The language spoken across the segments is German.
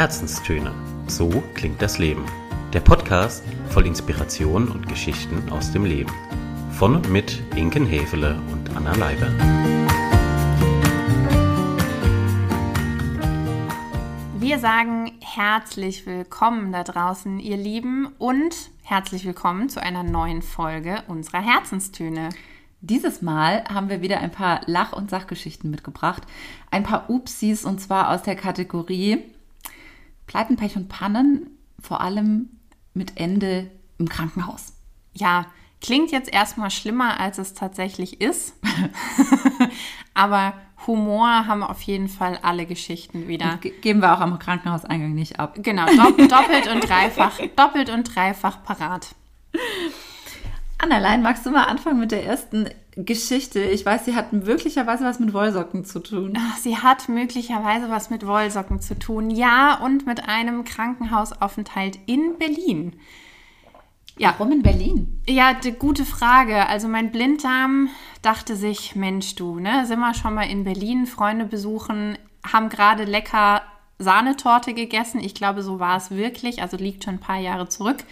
Herzenstöne. So klingt das Leben. Der Podcast voll Inspiration und Geschichten aus dem Leben. Von und mit Inken Hefele und Anna Leiber. Wir sagen herzlich willkommen da draußen, ihr Lieben, und herzlich willkommen zu einer neuen Folge unserer Herzenstöne. Dieses Mal haben wir wieder ein paar Lach- und Sachgeschichten mitgebracht. Ein paar Upsis und zwar aus der Kategorie Pleiten, Pech und Pannen, vor allem mit Ende im Krankenhaus. Ja, klingt jetzt erstmal schlimmer, als es tatsächlich ist. Aber Humor haben auf jeden Fall alle Geschichten wieder. Ge geben wir auch am Krankenhauseingang nicht ab. Genau, doppelt und dreifach, doppelt und dreifach parat. Annalein, magst du mal anfangen mit der ersten Geschichte? Ich weiß, sie hat möglicherweise was mit Wollsocken zu tun. Ach, sie hat möglicherweise was mit Wollsocken zu tun. Ja, und mit einem Krankenhausaufenthalt in Berlin. Ja. Warum in Berlin? Ja, gute Frage. Also mein Blinddarm dachte sich, Mensch du, ne, sind wir schon mal in Berlin, Freunde besuchen, haben gerade lecker Sahnetorte gegessen. Ich glaube, so war es wirklich. Also liegt schon ein paar Jahre zurück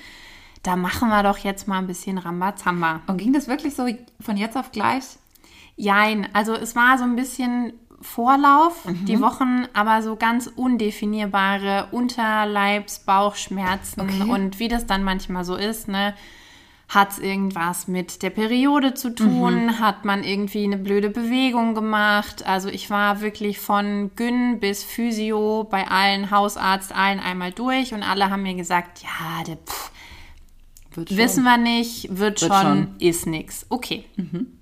da machen wir doch jetzt mal ein bisschen Rambazamba. Und ging das wirklich so von jetzt auf gleich? Jein, also es war so ein bisschen Vorlauf, mhm. die Wochen, aber so ganz undefinierbare Unterleibs-, Bauchschmerzen okay. und wie das dann manchmal so ist, ne? Hat es irgendwas mit der Periode zu tun? Mhm. Hat man irgendwie eine blöde Bewegung gemacht? Also ich war wirklich von Gyn bis Physio bei allen Hausarzt, allen einmal durch und alle haben mir gesagt, ja, der pff, Wissen wir nicht, wird, wird schon, schon, ist nix. Okay. Mhm.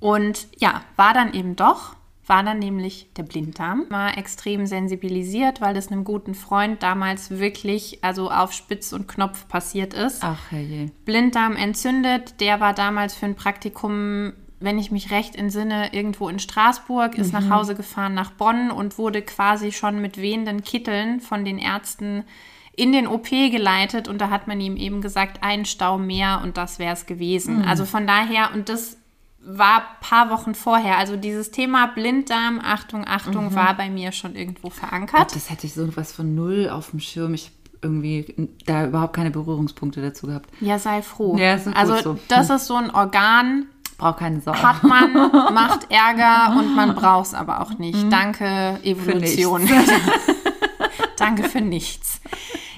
Und ja, war dann eben doch, war dann nämlich der Blinddarm. War extrem sensibilisiert, weil das einem guten Freund damals wirklich, also auf Spitz und Knopf passiert ist. Ach herrje. Blinddarm entzündet, der war damals für ein Praktikum wenn ich mich recht entsinne, irgendwo in Straßburg, ist mhm. nach Hause gefahren nach Bonn und wurde quasi schon mit wehenden Kitteln von den Ärzten in den OP geleitet und da hat man ihm eben gesagt, ein Stau mehr und das wäre es gewesen. Mhm. Also von daher, und das war ein paar Wochen vorher. Also dieses Thema Blinddarm, Achtung, Achtung, mhm. war bei mir schon irgendwo verankert. Gott, das hätte ich so was von null auf dem Schirm. Ich irgendwie da überhaupt keine Berührungspunkte dazu gehabt. Ja, sei froh. Ja, ist also so. das ist so ein Organ. Braucht keine Sorge. Hat man, macht Ärger und man braucht es aber auch nicht. Mhm. Danke, Evolution. Für Danke für nichts.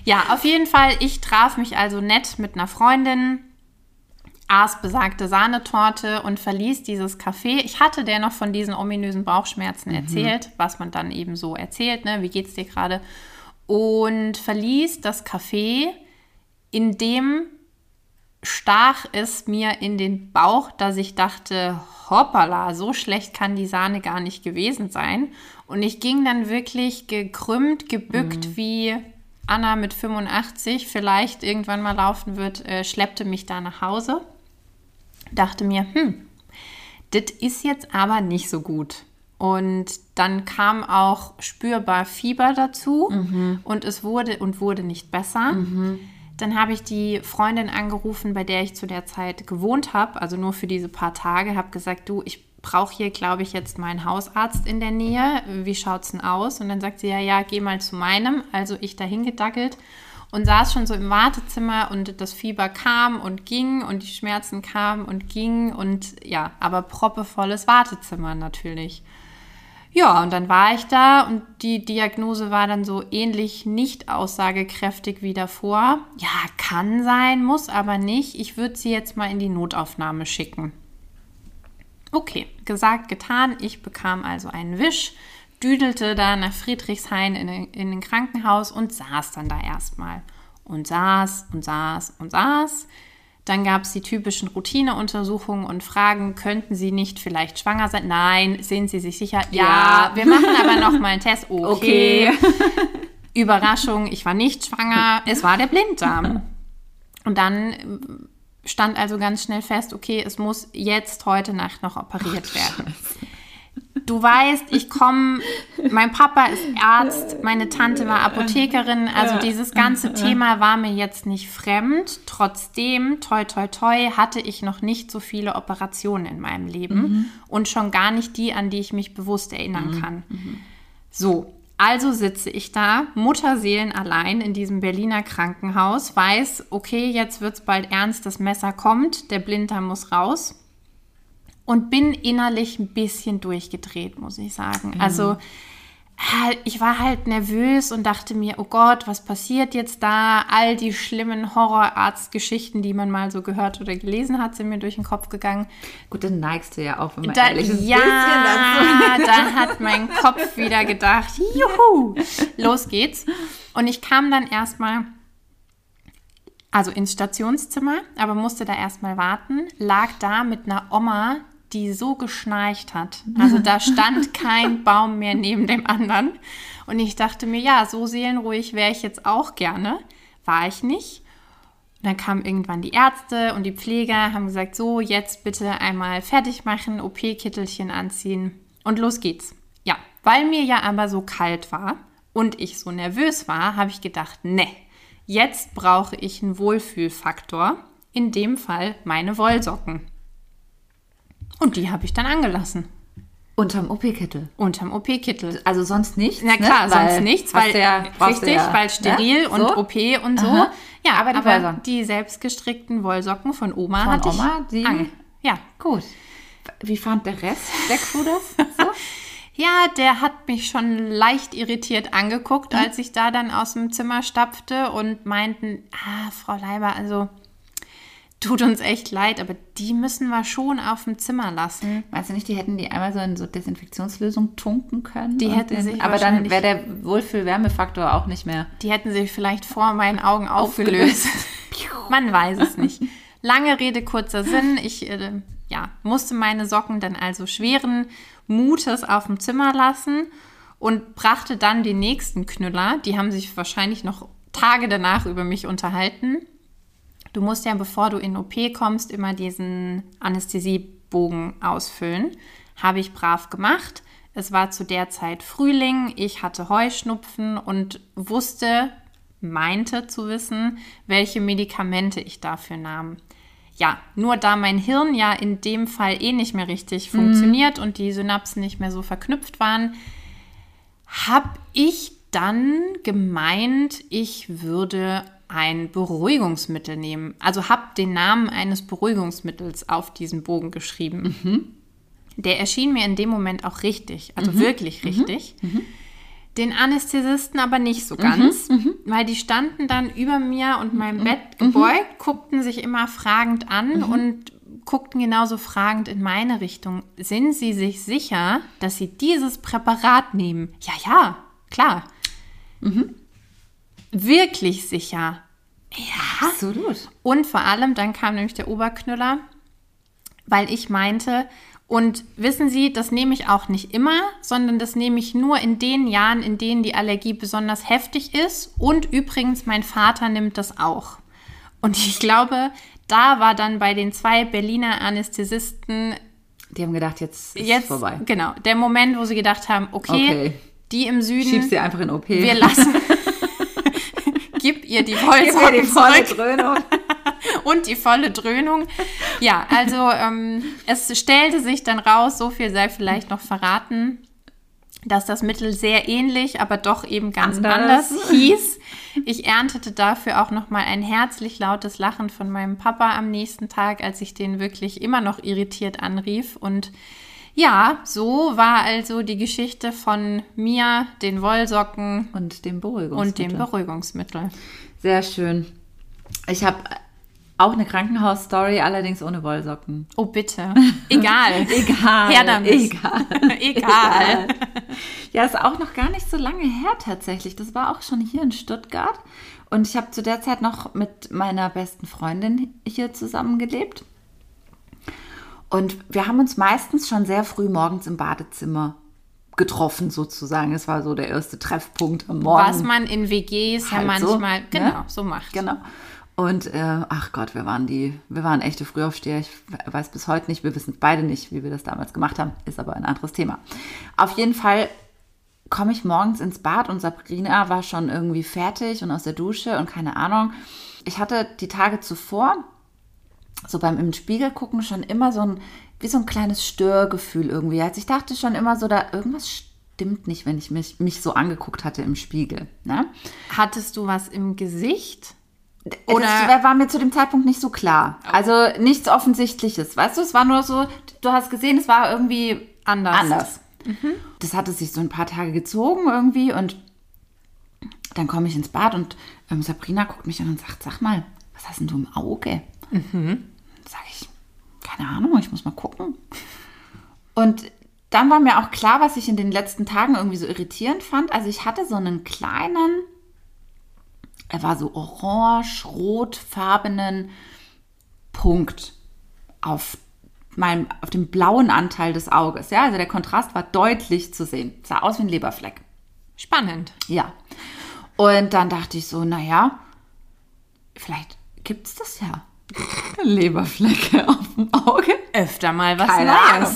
Ja, auf jeden Fall, ich traf mich also nett mit einer Freundin, aß besagte Sahnetorte und verließ dieses Café. Ich hatte der noch von diesen ominösen Bauchschmerzen mhm. erzählt, was man dann eben so erzählt, ne? Wie geht's dir gerade? Und verließ das Café, in dem stach es mir in den Bauch, dass ich dachte, hoppala, so schlecht kann die Sahne gar nicht gewesen sein. Und ich ging dann wirklich gekrümmt, gebückt mhm. wie Anna mit 85 vielleicht irgendwann mal laufen wird, äh, schleppte mich da nach Hause. Dachte mir, hm, das ist jetzt aber nicht so gut. Und dann kam auch spürbar Fieber dazu mhm. und es wurde und wurde nicht besser. Mhm. Dann habe ich die Freundin angerufen, bei der ich zu der Zeit gewohnt habe, also nur für diese paar Tage, habe gesagt, du, ich brauche hier, glaube ich, jetzt meinen Hausarzt in der Nähe. Wie schaut es denn aus? Und dann sagt sie, ja, ja, geh mal zu meinem. Also ich dahin gedackelt und saß schon so im Wartezimmer und das Fieber kam und ging und die Schmerzen kamen und gingen und ja, aber proppevolles Wartezimmer natürlich. Ja, und dann war ich da und die Diagnose war dann so ähnlich nicht aussagekräftig wie davor. Ja, kann sein, muss aber nicht. Ich würde sie jetzt mal in die Notaufnahme schicken. Okay, gesagt, getan. Ich bekam also einen Wisch, düdelte da nach Friedrichshain in, in ein Krankenhaus und saß dann da erstmal. Und saß und saß und saß. Dann gab es die typischen Routineuntersuchungen und Fragen, könnten Sie nicht vielleicht schwanger sein? Nein, sind Sie sich sicher? Ja, ja. wir machen aber noch mal einen Test. Okay. okay. Überraschung, ich war nicht schwanger, es war der Blinddarm. Und dann stand also ganz schnell fest, okay, es muss jetzt heute Nacht noch operiert Ach, werden. Du weißt, ich komme, mein Papa ist Arzt, meine Tante war Apothekerin, also dieses ganze Thema war mir jetzt nicht fremd. Trotzdem, toi, toi, toi, hatte ich noch nicht so viele Operationen in meinem Leben mhm. und schon gar nicht die, an die ich mich bewusst erinnern mhm. kann. Mhm. So, Also sitze ich da, Mutterseelen allein in diesem Berliner Krankenhaus, weiß, okay, jetzt wird es bald ernst, das Messer kommt, der Blinddarm muss raus. Und bin innerlich ein bisschen durchgedreht, muss ich sagen. Mhm. Also ich war halt nervös und dachte mir, oh Gott, was passiert jetzt da? All die schlimmen Horrorarztgeschichten, die man mal so gehört oder gelesen hat, sind mir durch den Kopf gegangen. Gut, dann neigst du ja auch, wenn man da, ehrlich ist. Ja, dann hat mein Kopf wieder gedacht, juhu, los geht's. Und ich kam dann erstmal, also ins Stationszimmer, aber musste da erstmal warten, lag da mit einer Oma, die so geschnarcht hat. Also da stand kein Baum mehr neben dem anderen. Und ich dachte mir, ja, so seelenruhig wäre ich jetzt auch gerne. War ich nicht. Und dann kamen irgendwann die Ärzte und die Pfleger, haben gesagt, so, jetzt bitte einmal fertig machen, OP-Kittelchen anziehen und los geht's. Ja, weil mir ja aber so kalt war und ich so nervös war, habe ich gedacht, ne, jetzt brauche ich einen Wohlfühlfaktor. In dem Fall meine Wollsocken. Und die habe ich dann angelassen. Unterm OP-Kittel. Unterm OP-Kittel. Also sonst nichts. Na klar, ne? sonst nichts, weil ja, richtig, ja, weil steril ja? und so? OP und so. Aha. Ja, aber die, aber die selbstgestrickten Wollsocken von Oma von hatte Oma, ich. Die? Ja. Gut. Wie fand der Rest der Crew das? So? ja, der hat mich schon leicht irritiert angeguckt, hm? als ich da dann aus dem Zimmer stapfte und meinten, ah, Frau Leiber, also tut uns echt leid, aber die müssen wir schon auf dem Zimmer lassen. Meinst du nicht, die hätten die einmal so in so Desinfektionslösung tunken können? Die hätten sich Aber dann wäre der Wohlfühl-Wärmefaktor auch nicht mehr. Die hätten sich vielleicht vor meinen Augen aufgelöst. Man weiß es nicht. Lange Rede, kurzer Sinn. Ich äh, ja, musste meine Socken dann also schweren Mutes auf dem Zimmer lassen und brachte dann den nächsten Knüller. Die haben sich wahrscheinlich noch Tage danach über mich unterhalten Du musst ja, bevor du in OP kommst, immer diesen Anästhesiebogen ausfüllen. Habe ich brav gemacht. Es war zu der Zeit Frühling, ich hatte Heuschnupfen und wusste, meinte zu wissen, welche Medikamente ich dafür nahm. Ja, nur da mein Hirn ja in dem Fall eh nicht mehr richtig mhm. funktioniert und die Synapsen nicht mehr so verknüpft waren, habe ich dann gemeint, ich würde ein Beruhigungsmittel nehmen. Also habe den Namen eines Beruhigungsmittels auf diesen Bogen geschrieben. Mhm. Der erschien mir in dem Moment auch richtig, also mhm. wirklich mhm. richtig. Mhm. Den Anästhesisten aber nicht so ganz, mhm. Mhm. weil die standen dann über mir und meinem Bett gebeugt, guckten sich immer fragend an und guckten genauso fragend in meine Richtung. Sind Sie sich sicher, dass Sie dieses Präparat nehmen? Ja, ja, klar. Mhm wirklich sicher. Ja. Absolut. Und vor allem, dann kam nämlich der Oberknüller, weil ich meinte, und wissen Sie, das nehme ich auch nicht immer, sondern das nehme ich nur in den Jahren, in denen die Allergie besonders heftig ist. Und übrigens, mein Vater nimmt das auch. Und ich glaube, da war dann bei den zwei Berliner Anästhesisten. Die haben gedacht, jetzt ist jetzt, vorbei. Genau, der Moment, wo sie gedacht haben, okay, okay. die im Süden. Schieb sie einfach in OP. Wir lassen. gib ihr die Vollsocken Gib volle Dröhnung. und die volle Dröhnung. Ja, also ähm, es stellte sich dann raus, so viel sei vielleicht noch verraten, dass das Mittel sehr ähnlich, aber doch eben ganz anders, anders hieß. Ich erntete dafür auch noch mal ein herzlich lautes Lachen von meinem Papa am nächsten Tag, als ich den wirklich immer noch irritiert anrief und ja, so war also die Geschichte von mir, den Wollsocken und dem Beruhigungsmittel. Und dem Beruhigungsmittel. Sehr schön. Ich habe auch eine Krankenhausstory, allerdings ohne Wollsocken. Oh, bitte. Egal. Egal. Her damit. Egal. Egal. Ja, ist auch noch gar nicht so lange her tatsächlich. Das war auch schon hier in Stuttgart. Und ich habe zu der Zeit noch mit meiner besten Freundin hier zusammengelebt. Und wir haben uns meistens schon sehr früh morgens im Badezimmer getroffen, sozusagen. Es war so der erste Treffpunkt am Morgen. Was man in WGs halt ja manchmal, so, genau, ne? so macht. Genau. Und äh, ach Gott, wir waren die, wir waren echte Frühaufsteher. Ich weiß bis heute nicht, wir wissen beide nicht, wie wir das damals gemacht haben, ist aber ein anderes Thema. Auf jeden Fall komme ich morgens ins Bad und Sabrina war schon irgendwie fertig und aus der Dusche und keine Ahnung. Ich hatte die Tage zuvor so beim im Spiegel gucken schon immer so ein, wie so ein kleines Störgefühl irgendwie. Also ich dachte schon immer so, da irgendwas stimmt nicht, wenn ich mich, mich so angeguckt hatte im Spiegel. Ne? Hattest du was im Gesicht? Oder das war mir zu dem Zeitpunkt nicht so klar. Also nichts Offensichtliches. Weißt du, es war nur so, du hast gesehen, es war irgendwie anders. anders. Mhm. Das hatte sich so ein paar Tage gezogen irgendwie und dann komme ich ins Bad und ähm, Sabrina guckt mich an und sagt, sag mal, was hast denn du im Auge? Mhm. Sag ich, keine Ahnung, ich muss mal gucken. Und dann war mir auch klar, was ich in den letzten Tagen irgendwie so irritierend fand. Also ich hatte so einen kleinen, er war so orange-rotfarbenen Punkt auf meinem, auf dem blauen Anteil des Auges. Ja, also der Kontrast war deutlich zu sehen. Sah aus wie ein Leberfleck. Spannend. Ja. Und dann dachte ich so, naja, vielleicht gibt es das ja. Leberflecke auf dem Auge. Öfter mal was Keine Neues. Ahnung.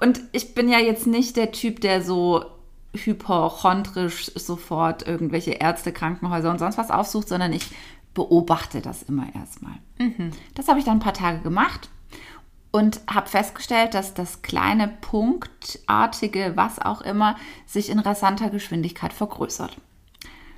Und ich bin ja jetzt nicht der Typ, der so hypochondrisch sofort irgendwelche Ärzte, Krankenhäuser und sonst was aufsucht, sondern ich beobachte das immer erstmal. Das habe ich dann ein paar Tage gemacht und habe festgestellt, dass das kleine punktartige, was auch immer, sich in rasanter Geschwindigkeit vergrößert.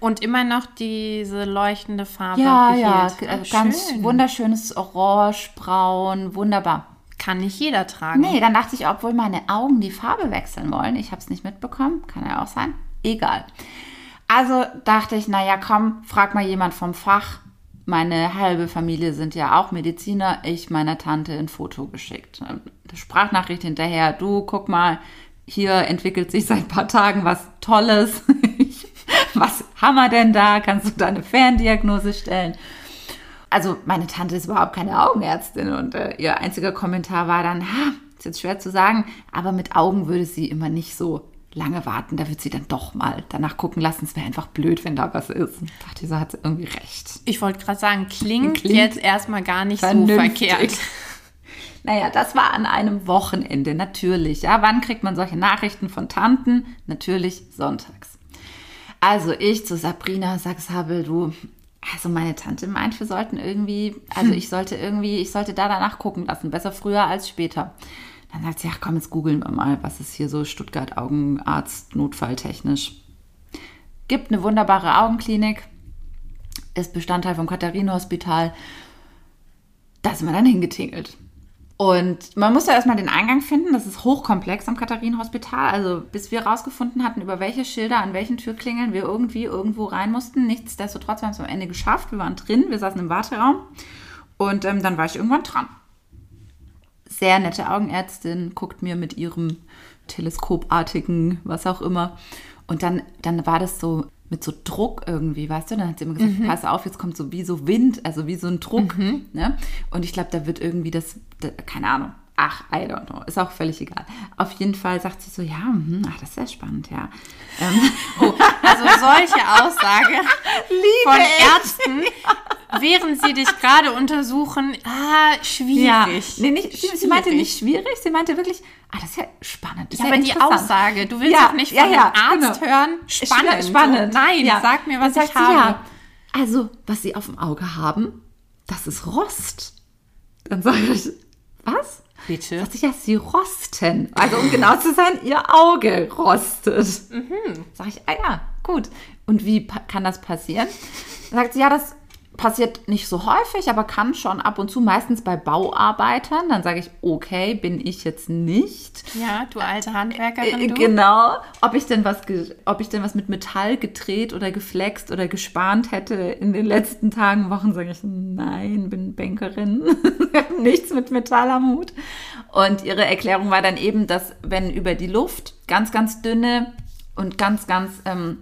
Und immer noch diese leuchtende Farbe. Ja, ja, behielt. äh, Ah, ganz schön. wunderschönes Orange, Braun, wunderbar. Kann nicht jeder tragen. Nee, dann dachte ich, obwohl meine Augen die Farbe wechseln wollen, ich habe es nicht mitbekommen, kann ja auch sein, egal. Also dachte ich, naja, komm, frag mal jemand vom Fach. Meine halbe Familie sind ja auch Mediziner. Ich meiner Tante ein Foto geschickt. Eine Sprachnachricht hinterher. Du, guck mal, hier entwickelt sich seit ein paar Tagen was Tolles. was wir denn da? Kannst du da eine Ferndiagnose stellen? also meine Tante ist überhaupt keine Augenärztin und äh, ihr einziger Kommentar war dann, ha, ist jetzt schwer zu sagen, aber mit Augen würde sie immer nicht so lange warten, da wird sie dann doch mal danach gucken lassen, es wäre einfach blöd, wenn da was ist. Und dachte, so hat sie irgendwie recht. Ich wollte gerade sagen, klingt, Klingt jetzt erstmal gar nicht so vernünftig. verkehrt. Naja, das war an einem Wochenende, natürlich. Ja, wann kriegt man solche Nachrichten von Tanten? Natürlich sonntags. Also ich zu Sabrina, sag Sabel, du, also meine Tante meint, wir sollten irgendwie, also ich sollte irgendwie, ich sollte da danach gucken lassen, besser früher als später. Dann sagt sie, ach komm, jetzt googeln wir mal, was ist hier so Stuttgart Augenarzt notfalltechnisch. Gibt eine wunderbare Augenklinik, ist Bestandteil vom Katharinenhospital. Da sind wir dann hingetingelt. Und man muss ja erstmal den Eingang finden. Das ist hochkomplex am Katharinenhospital. Also bis wir rausgefunden hatten, über welche Schilder an welchen Türklingeln wir irgendwie irgendwo rein mussten. Nichtsdestotrotz haben wir es am Ende geschafft. Wir waren drin, wir saßen im Warteraum. Und ähm, dann war ich irgendwann dran. Sehr nette Augenärztin, guckt mir mit ihrem teleskopartigen, was auch immer. Und dann, dann war das so mit so Druck irgendwie, weißt du? Dann hat sie immer gesagt, pass auf, jetzt kommt so wie so Wind, also wie so ein Druck. Ne? Und ich glaube, da wird irgendwie das, da, keine Ahnung. Ach, I don't know. Ist auch völlig egal. Auf jeden Fall sagt sie so, ja, mhm, ach, das ist sehr spannend, ja. Ähm, Also solche Aussage von Ärzten, während sie dich gerade untersuchen, ah, ja, schwierig. nee, nicht, sie, sie meinte Schwierig. nicht schwierig, sie meinte wirklich, ah, das ist ja spannend. Das Ja, ist aber die. Aussage, du willst Ja, doch nicht von ja, ja, einem Arzt genau. hören, spannend. Spannend. Nein, Ja. sag mir, was Dann ich sie, habe. Ja, also, was sie auf dem Auge haben, das ist Rost. Dann sage ich, was? Bitte. Sagt sie, ja, sie rosten. Also, um genau zu sein, ihr Auge rostet. Mhm. Sag ich, ah ja, gut. Und wie kann das passieren? Sagt sie, ja, das passiert nicht so häufig, aber kann schon ab und zu, meistens bei Bauarbeitern. Dann sage ich, okay, bin ich jetzt nicht. Ja, du alte Handwerkerin, Äh, du. Genau. Ob ich denn was, ob ich denn was mit Metall gedreht oder geflext oder gespannt hätte in den letzten Tagen, Wochen, sage ich, nein, bin Bankerin. Nichts mit Metall am Hut. Und ihre Erklärung war dann eben, dass wenn über die Luft ganz, ganz dünne und ganz, ganz, ähm,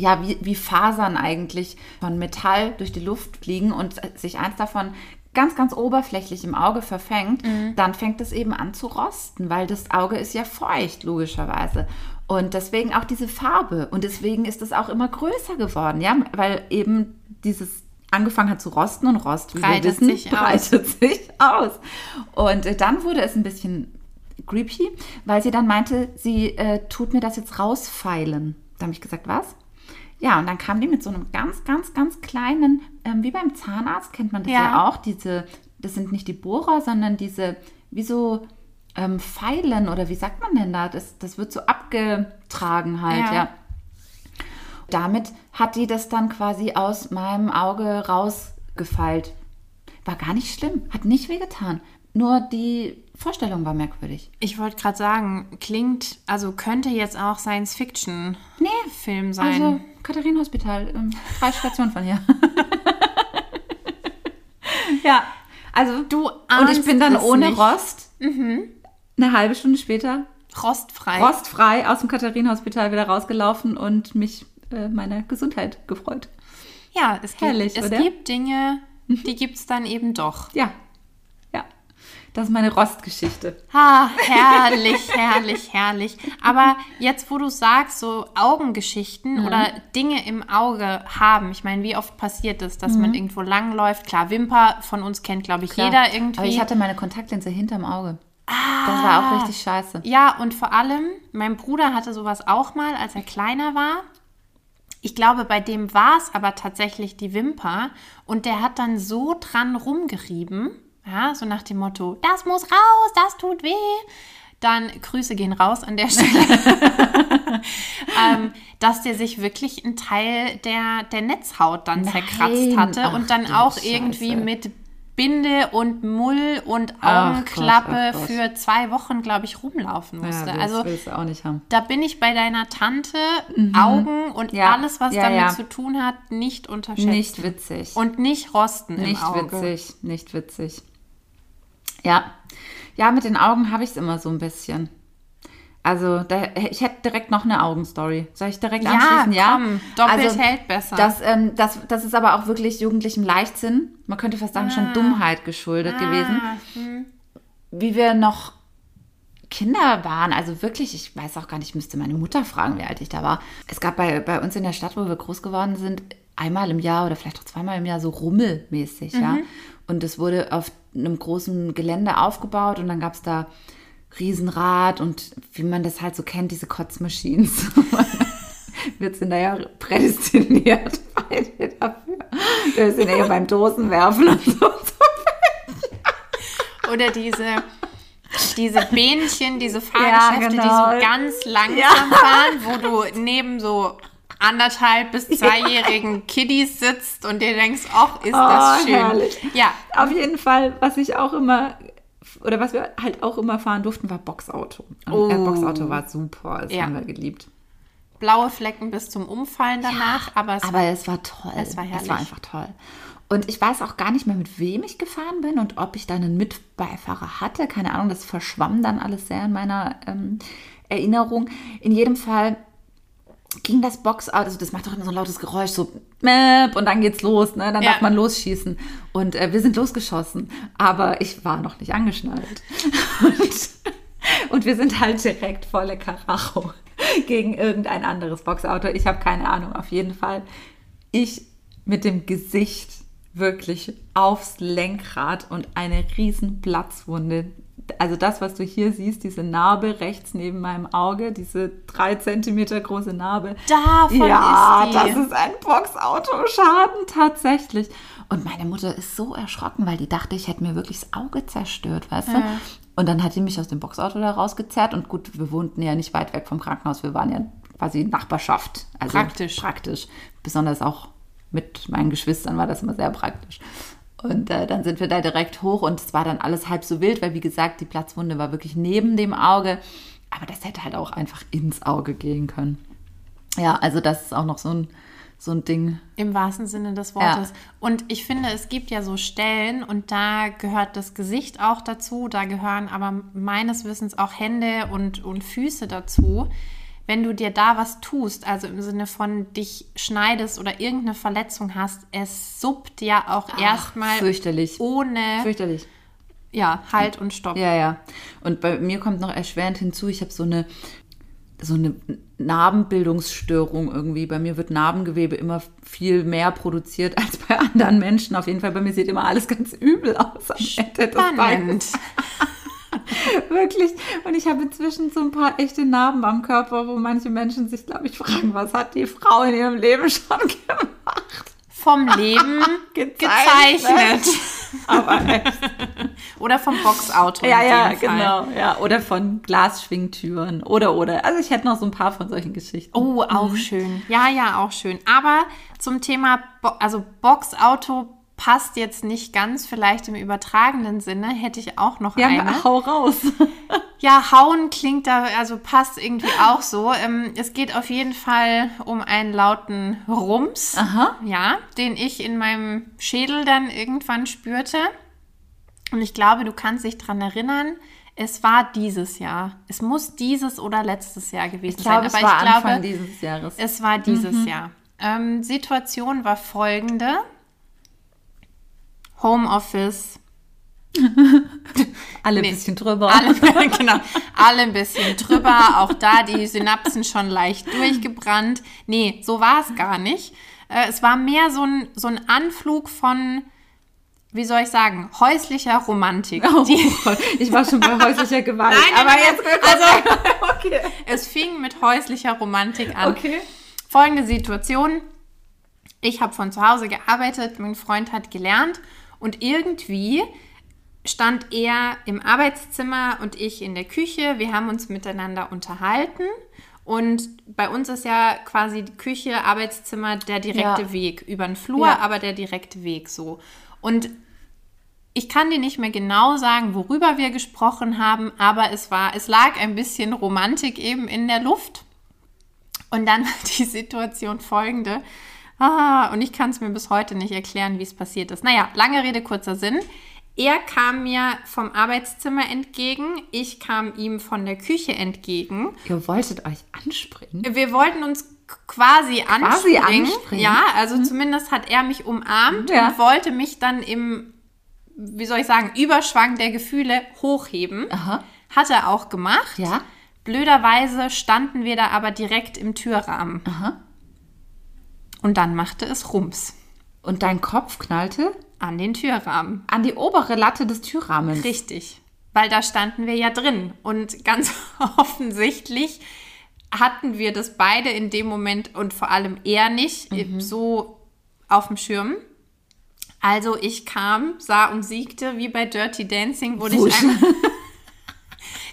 ja, wie, wie Fasern eigentlich von Metall durch die Luft fliegen und sich eins davon ganz, ganz oberflächlich im Auge verfängt, dann fängt es eben an zu rosten, weil das Auge ist ja feucht, logischerweise. Und deswegen auch diese Farbe. Und deswegen ist es auch immer größer geworden, ja, weil eben dieses angefangen hat zu rosten und Rost, wie Breitet wir wissen, sich aus. breitet sich aus. Und äh, dann wurde es ein bisschen creepy, weil sie dann meinte, sie äh, tut mir das jetzt rausfeilen. Da habe ich gesagt, was? Ja, und dann kam die mit so einem ganz, ganz, ganz kleinen, ähm, wie beim Zahnarzt kennt man das ja. Ja. auch, diese, das sind nicht die Bohrer, sondern diese, wie so ähm, Pfeilen oder wie sagt man denn da? Das, das wird so abgetragen halt, Ja. ja. Damit hat die das dann quasi aus meinem Auge rausgefeilt. War gar nicht schlimm, hat nicht wehgetan. Nur die Vorstellung war merkwürdig. Ich wollte gerade sagen, klingt, also könnte jetzt auch Science-Fiction-Film Nee, sein. Also Katharinenhospital, ähm, drei Stationen von hier. ja, also Du und ich bin dann es ohne nicht. Rost eine halbe Stunde später Rostfrei. rostfrei aus dem Katharinenhospital wieder rausgelaufen und mich äh, meiner Gesundheit gefreut. Ja, es gibt, Herrlich, es oder? gibt Dinge, die gibt es dann eben doch. Ja, das ist meine Rostgeschichte. Ha, herrlich, herrlich, herrlich. Aber jetzt, wo du sagst, so Augengeschichten oder Dinge im Auge haben, ich meine, wie oft passiert es, dass man irgendwo langläuft? Klar, Wimper von uns kennt, glaube ich, jeder irgendwie. Aber ich hatte meine Kontaktlinse hinterm Auge. Das war auch richtig scheiße. Ja, und vor allem, mein Bruder hatte sowas auch mal, als er kleiner war. Ich glaube, bei dem war es aber tatsächlich die Wimper und der hat dann so dran rumgerieben, ja, so nach dem Motto, das muss raus, das tut weh. Dann Grüße gehen raus an der Stelle, ähm, dass der sich wirklich einen Teil der, der Netzhaut dann Nein. zerkratzt hatte Ach, und dann auch Scheiße. irgendwie mit Binde und Mull und Ach Augenklappe Gott, ach Gott. für zwei Wochen, glaube ich, rumlaufen musste. Ja, das also willst du auch nicht haben. da bin ich bei deiner Tante Augen und Mhm. Ja, alles, was ja, damit zu tun hat, nicht unterschätzt. Nicht witzig. und nicht rosten Nicht im Auge. witzig, nicht witzig. Ja, ja, mit den Augen habe ich es immer so ein bisschen. Also, da, ich hätte direkt noch eine Augenstory. Soll ich direkt Ja, anschließen? Ja, komm, doppelt also, hält besser. Das, ähm, das, das ist aber auch wirklich jugendlichem Leichtsinn. Man könnte fast sagen, schon Dummheit geschuldet gewesen. Ah, hm. Wie wir noch Kinder waren, also wirklich, ich weiß auch gar nicht, ich müsste meine Mutter fragen, wie alt ich da war. Es gab bei, bei uns in der Stadt, wo wir groß geworden sind, einmal im Jahr oder vielleicht auch zweimal im Jahr so rummelmäßig, ja. Und es wurde auf einem großen Gelände aufgebaut und dann gab es da Riesenrad und wie man das halt so kennt, diese Kotzmaschines. Wird sie naja prädestiniert beide dafür. Wir sind ja beim Dosenwerfen und so. Oder diese, diese Bähnchen, diese Fahrgeschäfte, die genau. so ganz langsam fahren, wo du neben so anderthalb bis zweijährigen Kiddies sitzt und dir denkst, ach, ist das Oh, schön. herrlich. Ja, Auf jeden Fall, was ich auch immer, oder was wir halt auch immer fahren durften, war Boxauto. Und Oh. äh, Boxauto war super, das Ja. haben wir geliebt. blaue Flecken bis zum Umfallen danach, aber es Aber es war toll. Es war Es herrlich. war einfach toll. Und ich weiß auch gar nicht mehr, mit wem ich gefahren bin und ob ich dann einen Mitbeifahrer hatte. Keine Ahnung, das verschwamm dann alles sehr in meiner ähm, Erinnerung. In jedem Fall ging das Boxauto, also das macht doch immer so ein lautes Geräusch, so und dann geht's los, ne? Dann Ja. darf man losschießen. Und äh, wir sind losgeschossen, aber ich war noch nicht angeschnallt. Und, und wir sind halt direkt volle Karacho gegen irgendein anderes Boxauto. Ich habe keine Ahnung, auf jeden Fall. Ich mit dem Gesicht wirklich aufs Lenkrad und eine riesen Platzwunde. Also das, was du hier siehst, diese Narbe rechts neben meinem Auge, diese drei Zentimeter große Narbe. Davon ja, ist die. das ist ein Boxautoschaden tatsächlich. Und meine Mutter ist so erschrocken, weil die dachte, ich hätte mir wirklich das Auge zerstört, weißt du? Und dann hat die mich aus dem Boxauto da rausgezerrt. Und gut, wir wohnten ja nicht weit weg vom Krankenhaus. Wir waren ja quasi Nachbarschaft. Also Praktisch. Praktisch. Besonders auch mit meinen Geschwistern war das immer sehr praktisch. Und äh, dann sind wir da direkt hoch und es war dann alles halb so wild, weil wie gesagt, die Platzwunde war wirklich neben dem Auge. Aber das hätte halt auch einfach ins Auge gehen können. Ja, also das ist auch noch so ein, so ein Ding. Im wahrsten Sinne des Wortes. Und ich finde, es gibt ja so Stellen und da gehört das Gesicht auch dazu, da gehören aber meines Wissens auch Hände und, und Füße dazu. Wenn du dir da was tust, also im Sinne von dich schneidest oder irgendeine Verletzung hast, es suppt ja auch erstmal fürchterlich. ohne Fürchterlich. ja, Halt und Stopp. Ja, ja. Und bei mir kommt noch erschwerend hinzu, ich habe so eine, so eine Narbenbildungsstörung irgendwie. Bei mir wird Narbengewebe immer viel mehr produziert als bei anderen Menschen. Auf jeden Fall, bei mir sieht immer alles ganz übel aus Spannend. Wirklich. Und ich habe inzwischen so ein paar echte Narben am Körper, wo manche Menschen sich, glaube ich, fragen, was hat die Frau in ihrem Leben schon gemacht? Vom Leben Gezeichnet. gezeichnet. Aber echt. Oder vom Boxauto. ja, ja, genau. Ja, oder von Glasschwingtüren. Oder, oder. Also ich hätte noch so ein paar von solchen Geschichten. Oh, auch mhm. schön. Ja, ja, auch schön. Aber zum Thema, Bo also Boxauto passt jetzt nicht ganz, vielleicht im übertragenen Sinne, hätte ich auch noch ja, eine. hau raus. ja, hauen klingt da, also passt irgendwie auch so. Ähm, es geht auf jeden Fall um einen lauten Rums, Aha. ja, den ich in meinem Schädel dann irgendwann spürte. Und ich glaube, du kannst dich daran erinnern, es war dieses Jahr. Es muss dieses oder letztes Jahr gewesen ich glaube, sein. Aber es war ich glaube, dieses Jahres. Es war dieses mhm. Jahr. Ähm, Situation war folgende. Homeoffice. alle ein nee, bisschen drüber. Alle, genau, alle ein bisschen drüber. Auch da die Synapsen schon leicht durchgebrannt. Nee, so war es gar nicht. Äh, es war mehr so ein, so ein Anflug von, wie soll ich sagen, häuslicher Romantik. Oh, ich war schon bei häuslicher Gewalt. Nein, aber jetzt also, okay. Es fing mit häuslicher Romantik an. Okay. Folgende Situation. Ich habe von zu Hause gearbeitet, mein Freund hat gelernt und irgendwie stand er im Arbeitszimmer und ich in der Küche. Wir haben uns miteinander unterhalten. Und bei uns ist ja quasi die Küche, Arbeitszimmer der direkte ja. Weg. Über den Flur, ja. aber der direkte Weg so. Und ich kann dir nicht mehr genau sagen, worüber wir gesprochen haben, aber es war, es lag ein bisschen Romantik eben in der Luft. Und dann war die Situation folgende. Ah, und ich kann es mir bis heute nicht erklären, wie es passiert ist. Naja, lange Rede, kurzer Sinn. Er kam mir vom Arbeitszimmer entgegen, ich kam ihm von der Küche entgegen. Ihr wolltet euch anspringen? Wir wollten uns quasi, quasi anspringen. anspringen. Ja, also mhm. zumindest hat er mich umarmt ja. und wollte mich dann im, wie soll ich sagen, Überschwang der Gefühle hochheben. Aha. Hat er auch gemacht. Ja. Blöderweise standen wir da aber direkt im Türrahmen. Aha. Und dann machte es Rums. Und dein Kopf knallte? An den Türrahmen. An die obere Latte des Türrahmens. Richtig. Weil da standen wir ja drin. Und ganz offensichtlich hatten wir das beide in dem Moment und vor allem er nicht mhm. so auf dem Schirm. Also ich kam, sah und siegte, wie bei Dirty Dancing wurde Wusch. ich einmal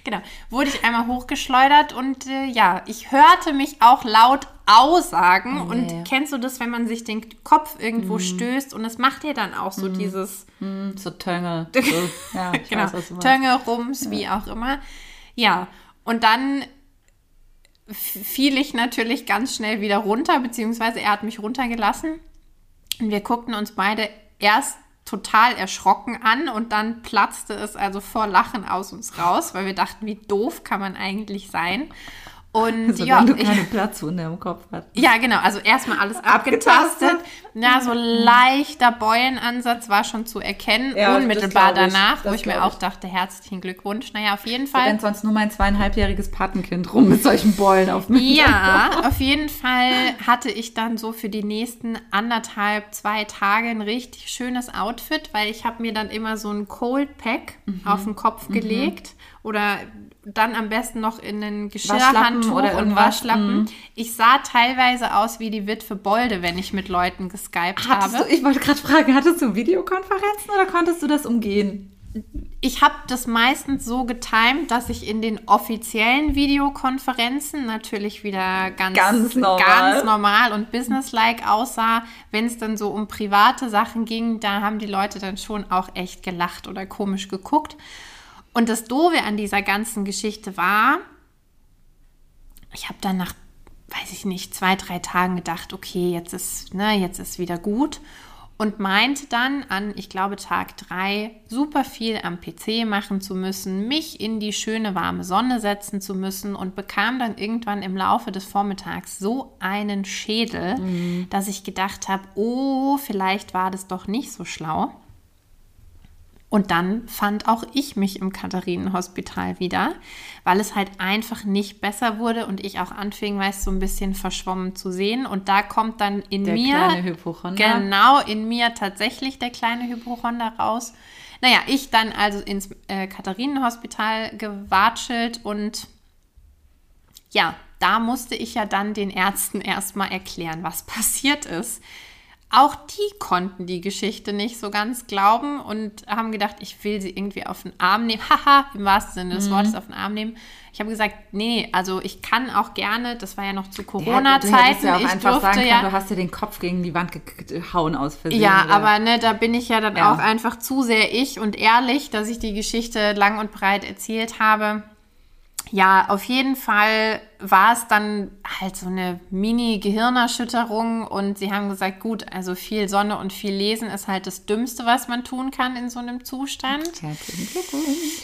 Genau, wurde ich einmal hochgeschleudert und äh, ja, ich hörte mich auch laut aussagen. Oh, und kennst du das, wenn man sich den Kopf irgendwo mm. stößt und es macht dir dann auch so mm. dieses. Mm, so Tönge. So, ja, genau, weiß, Tönge, Rums, ja. wie auch immer. Ja, und dann fiel ich natürlich ganz schnell wieder runter, beziehungsweise er hat mich runtergelassen. Und wir guckten uns beide erst total erschrocken an und dann platzte es also vor Lachen aus uns raus, weil wir dachten, wie doof kann man eigentlich sein. Und also, ja, wenn du keine ich, Platzwunde im Kopf hast. Ja, genau. Also erstmal alles abgetastet. abgetastet. Ja, so leichter Beulenansatz war schon zu erkennen, ja, unmittelbar danach, wo ich mir auch dachte, herzlichen Glückwunsch. Naja, auf jeden Fall. Wenn sonst nur mein zweieinhalbjähriges Patenkind rum mit solchen Beulen auf mir. Ja, auf jeden Fall hatte ich dann so für die nächsten anderthalb, zwei Tage ein richtig schönes Outfit, weil ich habe mir dann immer so ein Cold Pack mhm. auf den Kopf mhm. gelegt oder dann am besten noch in ein Geschirrhandtuch oder und Waschlappen. Mhm. Ich sah teilweise aus wie die Witwe Bolde, wenn ich mit Leuten geskypt hattest habe. Du, ich wollte gerade fragen, hattest du Videokonferenzen oder konntest du das umgehen? Ich habe das meistens so getimt, dass ich in den offiziellen Videokonferenzen natürlich wieder ganz, ganz, normal. ganz normal und businesslike aussah. Wenn es dann so um private Sachen ging, da haben die Leute dann schon auch echt gelacht oder komisch geguckt. Und das Doofe an dieser ganzen Geschichte war, ich habe dann nach, weiß ich nicht, zwei, drei Tagen gedacht, okay, jetzt ist, ne, jetzt ist wieder gut. Und meinte dann an, ich glaube, Tag drei, super viel am PC machen zu müssen, mich in die schöne warme Sonne setzen zu müssen und bekam dann irgendwann im Laufe des Vormittags so einen Schädel, mhm. dass ich gedacht habe, oh, vielleicht war das doch nicht so schlau. Und dann fand auch ich mich im Katharinenhospital wieder, weil es halt einfach nicht besser wurde und ich auch anfing, weißt so ein bisschen verschwommen zu sehen. Und da kommt dann in der mir, kleine Hypochonder. genau in mir tatsächlich der kleine Hypochonder raus. Naja, ich dann also ins äh, Katharinenhospital gewatschelt und ja, da musste ich ja dann den Ärzten erstmal erklären, was passiert ist. Auch die konnten die Geschichte nicht so ganz glauben und haben gedacht, ich will sie irgendwie auf den Arm nehmen. Haha, im wahrsten Sinne des mhm. Wortes auf den Arm nehmen. Ich habe gesagt, nee, also ich kann auch gerne, das war ja noch zu Corona-Zeiten. Ja, ja ich durfte sagen können, ja, du hast dir den Kopf gegen die Wand gehauen aus Versehen. Ja, oder? aber ne, da bin ich ja dann auch einfach zu sehr ich und ehrlich, dass ich die Geschichte lang und breit erzählt habe ja, auf jeden Fall war es dann halt so eine Mini-Gehirnerschütterung und sie haben gesagt, gut, also viel Sonne und viel Lesen ist halt das Dümmste, was man tun kann in so einem Zustand.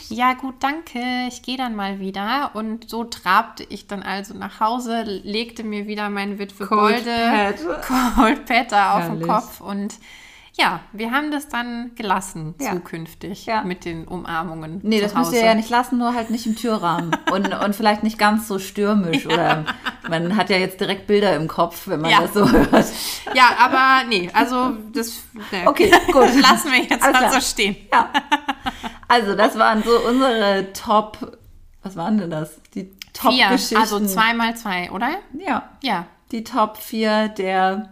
Ja, gut, danke. Ich gehe dann mal wieder. Und so trabte ich dann also nach Hause, legte mir wieder mein Witwe Cold Golde Cold Pad auf den Kopf und ja, wir haben das dann gelassen ja. zukünftig ja. mit den Umarmungen. Nee, das müsst ihr ja nicht lassen, nur halt nicht im Türrahmen. und, und vielleicht nicht ganz so stürmisch. Ja. Oder man hat ja jetzt direkt Bilder im Kopf, wenn man das so hört. Ja, aber nee, also das ne. okay, gut. lassen wir jetzt mal so stehen. Ja. Also, das waren so unsere Top. Was waren denn das? Die Top-Geschichten. Also zwei mal zwei, oder? Ja. Ja. Die Top 4 der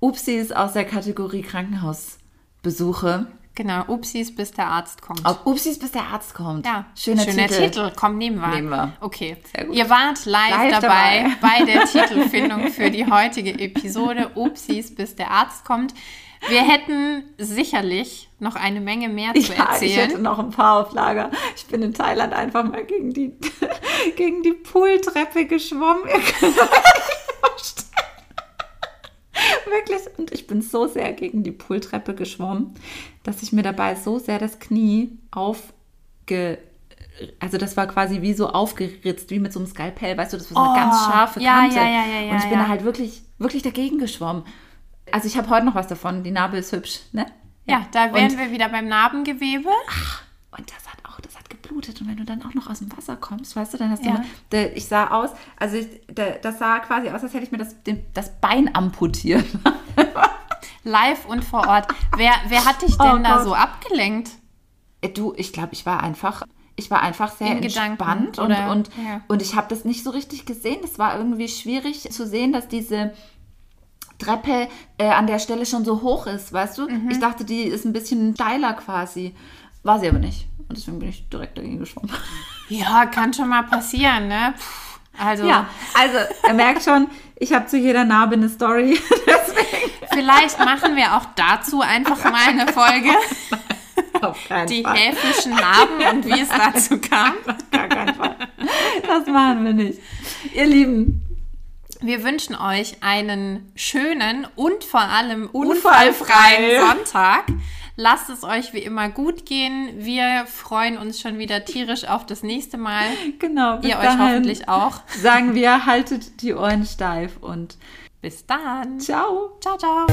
Upsis aus der Kategorie Krankenhausbesuche. Genau, Upsis, bis der Arzt kommt. Auf Upsis, bis der Arzt kommt. Ja, schöner, schöner Titel. Titel. Komm, nehmen wir. Nehmen wir. Okay. Ihr wart live, live dabei, dabei bei der Titelfindung für die heutige Episode Upsis, bis der Arzt kommt. Wir hätten sicherlich noch eine Menge mehr zu ja, erzählen. Ich hätte noch ein paar auf Lager. Ich bin in Thailand einfach mal gegen die, gegen die Pooltreppe geschwommen. Wirklich. Und ich bin so sehr gegen die Pooltreppe geschwommen, dass ich mir dabei so sehr das Knie aufge also das war quasi wie so aufgeritzt, wie mit so einem Skalpell, weißt du, das war so eine oh, ganz scharfe Kante. Ja, ja, ja, ja, und ich bin da halt wirklich, wirklich dagegen geschwommen. Also ich habe heute noch was davon, die Narbe ist hübsch, ne? Ja, da wären und, wir wieder beim Narbengewebe. Ach, und das hat auch, das hat geblutet. Und wenn du dann auch noch aus dem Wasser kommst, weißt du, dann hast du, ja. eine, ich sah aus, also ich, das sah quasi aus, als hätte ich mir das, das Bein amputiert. Live und vor Ort. Wer, wer hat dich denn oh da so abgelenkt? Äh, du, ich glaube, ich war einfach, ich war einfach sehr In entspannt und, und, ja. und ich habe das nicht so richtig gesehen. Es war irgendwie schwierig zu sehen, dass diese Treppe äh, an der Stelle schon so hoch ist, weißt du? Mhm. Ich dachte, die ist ein bisschen steiler quasi. War sie aber nicht. Und deswegen bin ich direkt dagegen geschwommen. Ja, kann schon mal passieren, ne? also. Ja, also, er merkt schon, ich habe zu jeder Narbe eine Story. Deswegen. Vielleicht machen wir auch dazu einfach mal eine Folge. Die Fall. häfischen Narben und wie es dazu kam. Gar keinen Fall. Das machen wir nicht. Ihr Lieben, wir wünschen euch einen schönen und vor allem unfallfreien Sonntag. Lasst es euch wie immer gut gehen. Wir freuen uns schon wieder tierisch auf das nächste Mal. Genau. Ihr euch hoffentlich auch. Sagen wir, haltet die Ohren steif und bis dann. Ciao. Ciao, ciao.